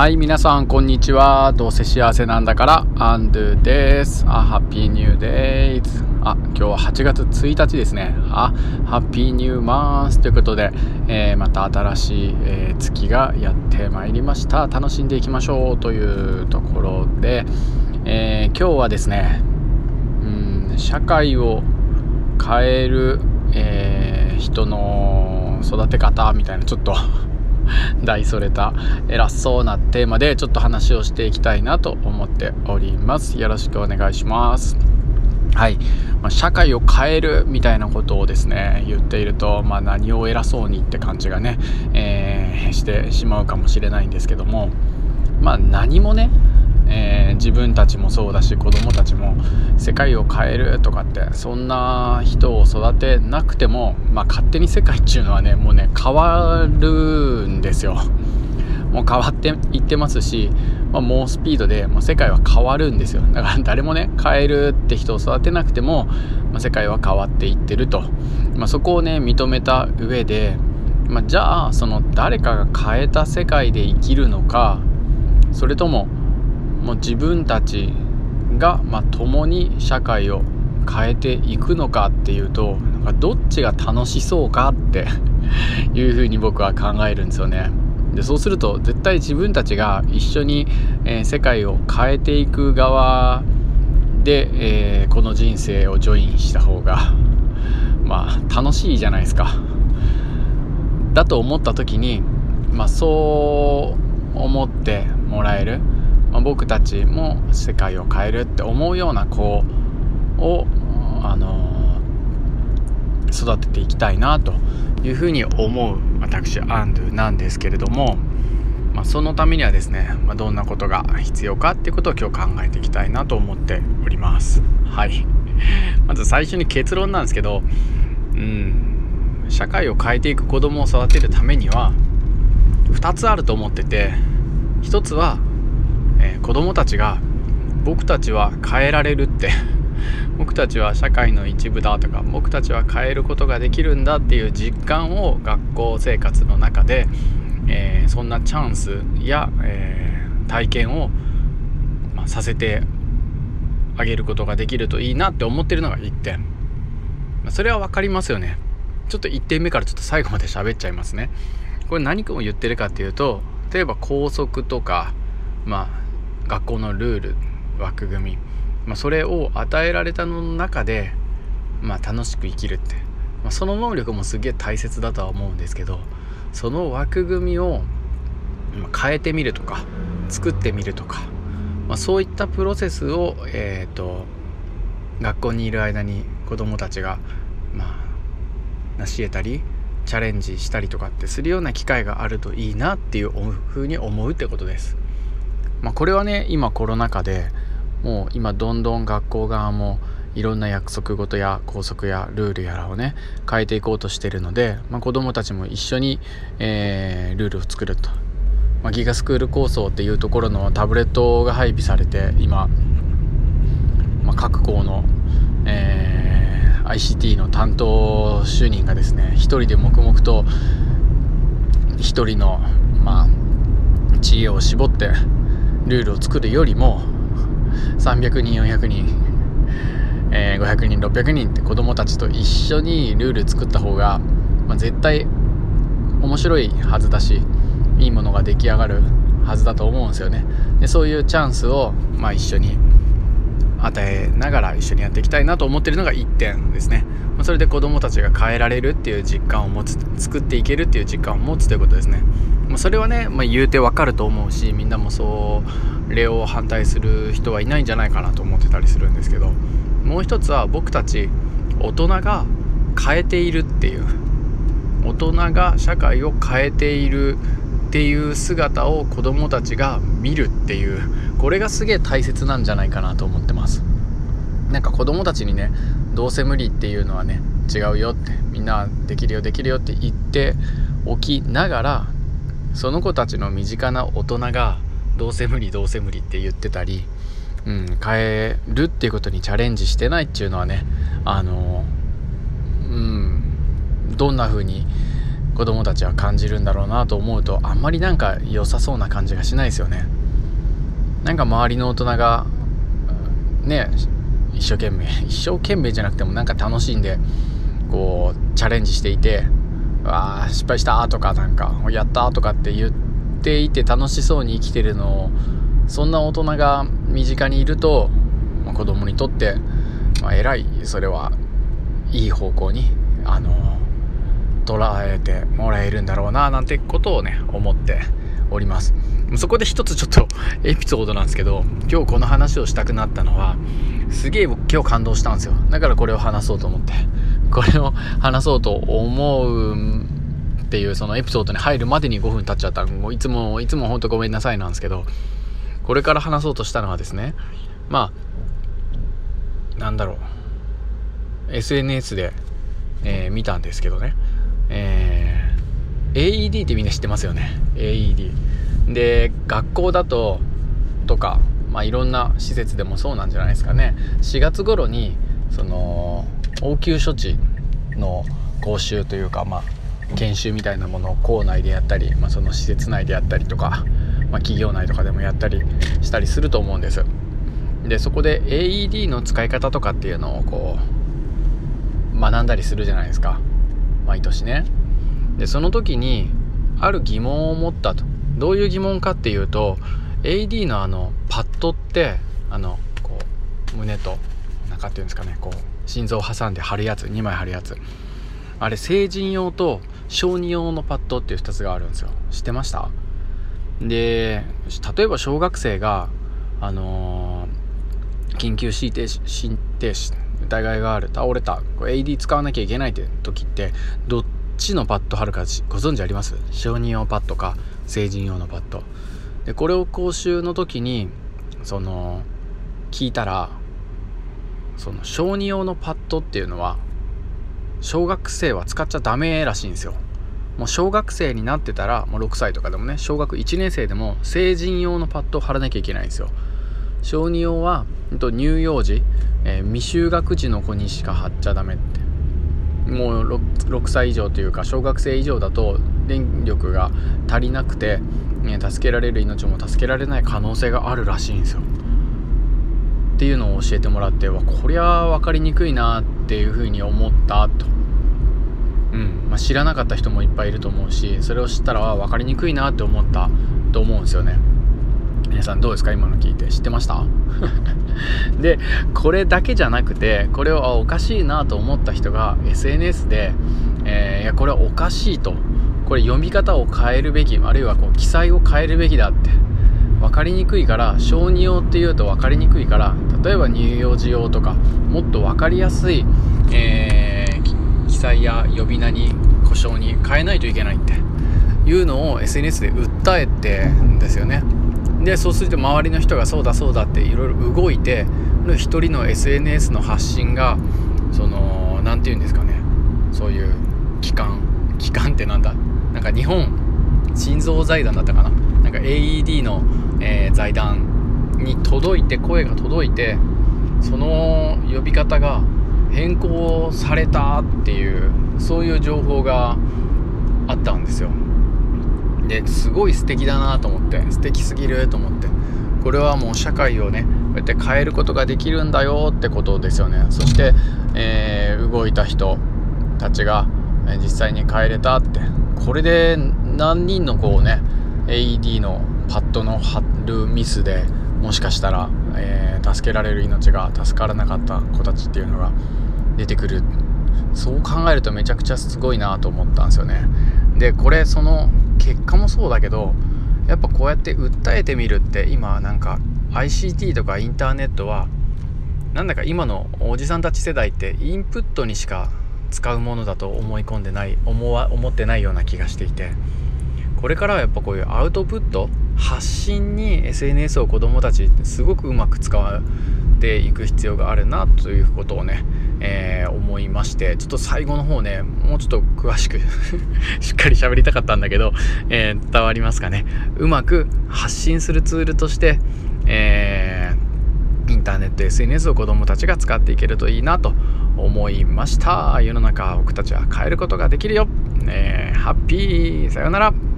はい、皆さん、こんにちは。どうせ幸せなんだから、アンドゥです。あ、ハッピーニューデイズ。あ、今日は8月1日ですね。あ、ハッピーニューマンスということで、えー、また新しい、えー、月がやってまいりました。楽しんでいきましょうというところで、えー、今日はですね、うん、社会を変える、え人の育て方みたいな、ちょっと 大それた偉そうなテーマでちょっと話をしていきたいなと思っております。よろしくお願いします。はい、ま、社会を変えるみたいなことをですね言っていると、まあ、何を偉そうにって感じがね、えー、してしまうかもしれないんですけどもまあ何もねえー、自分たちもそうだし子供たちも世界を変えるとかってそんな人を育てなくても、まあ、勝手に世界っていうのはねもうね変わるんですよ。もう変わっていってますし、まあ、猛スピードでもう世界は変わるんですよ。だから誰もね変えるって人を育てなくても、まあ、世界は変わっていってると、まあ、そこをね認めた上で、まじゃあその誰かが変えた世界で生きるのかそれとももう自分たちが、まあ、共に社会を変えていくのかっていうとなんかどっちが楽しそうかって いうふうに僕は考えるんですよね。でそうすると絶対自分たちが一緒に、えー、世界を変えていく側で、えー、この人生をジョインした方が まあ楽しいじゃないですか。だと思った時に、まあ、そう思ってもらえる。まあ、僕たちも世界を変えるって思うような子を、あのー、育てていきたいなというふうに思う私アンドゥなんですけれども、まあ、そのためにはですね、まあ、どんなことが必要かっていうことを今日考えていきたいなと思っております。はい。まず最初に結論なんですけどうん。社会を変えていく子供を育てるためには2つあると思ってて1つはえー、子供たちが僕たちは変えられるって。僕たちは社会の一部だとか僕たちは変えることができるんだっていう実感を学校生活の中で、えー、そんなチャンスや、えー、体験を、まあ、させてあげることができるといいなって思ってるのが1点、まあ、それは分かりますよね。ちょっと1点目からちょっと最後まで喋っちゃいますね。これ何を言ってるかっていうと例えば校則とかまあ学校のルール枠組み、まあ、それを与えられたの中で、まあ、楽しく生きるって、まあ、その能力もすげえ大切だとは思うんですけどその枠組みを変えてみるとか作ってみるとか、まあ、そういったプロセスを、えーと、学校にいる間に子どもたちが、まあ、成し得たりチャレンジしたりとかってするような機会があるといいなっていうふうに思うってことです。まあ、これはね今コロナ禍でもう今どんどん学校側もいろんな約束事や校則やルールやらをね変えていこうとしてるので、まあ、子どもたちも一緒に、えー、ルールを作ると、まあ、ギガスクール構想っていうところのタブレットが配備されて今、まあ、各校の、えー、ICT の担当主任がですね一人で黙々と一人の、まあ、知恵を絞ってルールを作るよりも300人400人、えー、500人600人って子供たちと一緒にルール作った方が、まあ、絶対面白いはずだしいいものが出来上がるはずだと思うんですよね。でそういうチャンスを、まあ、一緒に与えながら一緒にやっていきたいなと思ってるのが1点ですね。それで子どもたちが変えられるっていう実感を持つ作っていけるっていう実感を持つということですね。まあ、それはね、まあ、言うてわかると思うしみんなもそれを反対する人はいないんじゃないかなと思ってたりするんですけどもう一つは僕たち大人が変えているっていう。大人が社会を変えているっていう姿を子供たちが見るっていうこれがすげえ大切なんじゃないかなと思ってます。なんか子供たちにねどうせ無理っていうのはね違うよってみんなできるよできるよって言っておきながらその子たちの身近な大人がどうせ無理どうせ無理って言ってたり、うん、変えるっていうことにチャレンジしてないっていうのはねあのうんどんな風に子供たちは感じるんだろうなと思うとあんまりなんか良さそうな感じがしないですよね。なんか周りの大人がね一生懸命 一生懸命じゃなくてもなんか楽しんでこうチャレンジしていて「わあ失敗した」とかなんか「やった」とかって言っていて楽しそうに生きてるのをそんな大人が身近にいると、まあ、子供にとって、まあ、偉いそれはいい方向にあの捉えてもらえるんだろうななんてことをね思っております。そこで一つちょっと エピソードなんですけど今日この話をしたくなったのはすげえ僕今日感動したんですよ。だからこれを話そうと思って。これを話そうと思うっていうそのエピソードに入るまでに5分経っちゃったもういつもいつも本当ごめんなさいなんですけどこれから話そうとしたのはですねまあなんだろう。SNS で、えー、見たんですけどね。えー、AED ってみんな知ってますよね。AED で学校だととかまあいろんな施設でもそうなんじゃないですかね。4月頃にその応急処置の講習というかまあ研修みたいなものを校内でやったり、まあ、その施設内でやったりとか、まあ、企業内とかでもやったりしたりすると思うんです。でそこで AED の使い方とかっていうのをこう学んだりするじゃないですか。毎年ね。でその時にある疑問を持ったと。どういう疑問かっていうと AD のあのパッドってあのこう胸と中っていうんですかねこう心臓を挟んで貼るやつ2枚貼るやつ。あれ成人用と小児用のパッドっていう2つがあるんですよ。知ってました？で例えば小学生があのー、緊急心停止心停止疑いがある。倒れた。AD 使わなきゃいけないって時ってどっちのパッド貼るかご存知あります？小児用パッドか成人用のパッド。でこれを講習の時にその聞いたらその小児用のパッドっていうのは小学生は使っちゃダメらしいんですよ。もう小学生になってたらもう6歳とかでもね小学1年生でも成人用のパッドを貼らなきゃいけないんですよ。小児用は乳幼児、えー、未就学児の子にしか貼っちゃダメって。もう 6, 6歳以上というか小学生以上だと電力が足りなくて、ね、助けられる命も助けられない可能性があるらしいんですよ。っていうのを教えてもらってわこりゃ分かりにくいなっていうふうに思ったと、うん。まあ、知らなかった人もいっぱいいると思うしそれを知ったら分かりにくいなって思ったと思うんですよね。皆さんどうですか？今の聞いて知ってました？でこれだけじゃなくてこれをおかしいなと思った人が SNS で、えー、いやこれはおかしいと。これ読み方を変えるべきあるいはこう記載を変えるべきだって。分かりにくいから小児用っていうと分かりにくいから例えば乳幼児用とかもっと分かりやすい、えー、記載や呼び名に故障に変えないといけないっていうのを SNS で訴えてんですよね。でそうすると周りの人がそうだそうだっていろいろ動いて一人の SNS の発信がその何て言うんですかね。そういう機関。機関ってなんだ？なんか日本心臓財団だったかな？なんか AED のえー、財団に届いて声が届いてその呼び方が変更されたっていうそういう情報があったんですよ。ですごい素敵だなと思って素敵すぎると思って。これはもう社会をねこうやって変えることができるんだよってことですよね。そして、えー、動いた人たちが実際に変えれたって。これで何人のこうね AED のパッドの貼るミスでもしかしたら、えー、助けられる命が助からなかった子たちっていうのが出てくる。そう考えるとめちゃくちゃすごいなと思ったんですよね。でこれその結果もそうだけどやっぱこうやって訴えてみるって今なんか ICT とかインターネットはなんだか今のおじさんたち世代ってインプットにしか使うものだと思い込んでない思わ思ってないような気がしていてこれからはやっぱこういうアウトプット発信に SNS を子どもたちすごくうまく使っていく必要があるなということをね、えー、思いましてちょっと最後の方ねもうちょっと詳しく しっかり喋りたかったんだけど、えー、伝わりますかね。うまく発信するツールとして、えー、インターネット SNS を子どもたちが使っていけるといいなと思いました。世の中僕たちは変えることができるよ。えー、ハッピー。さようなら。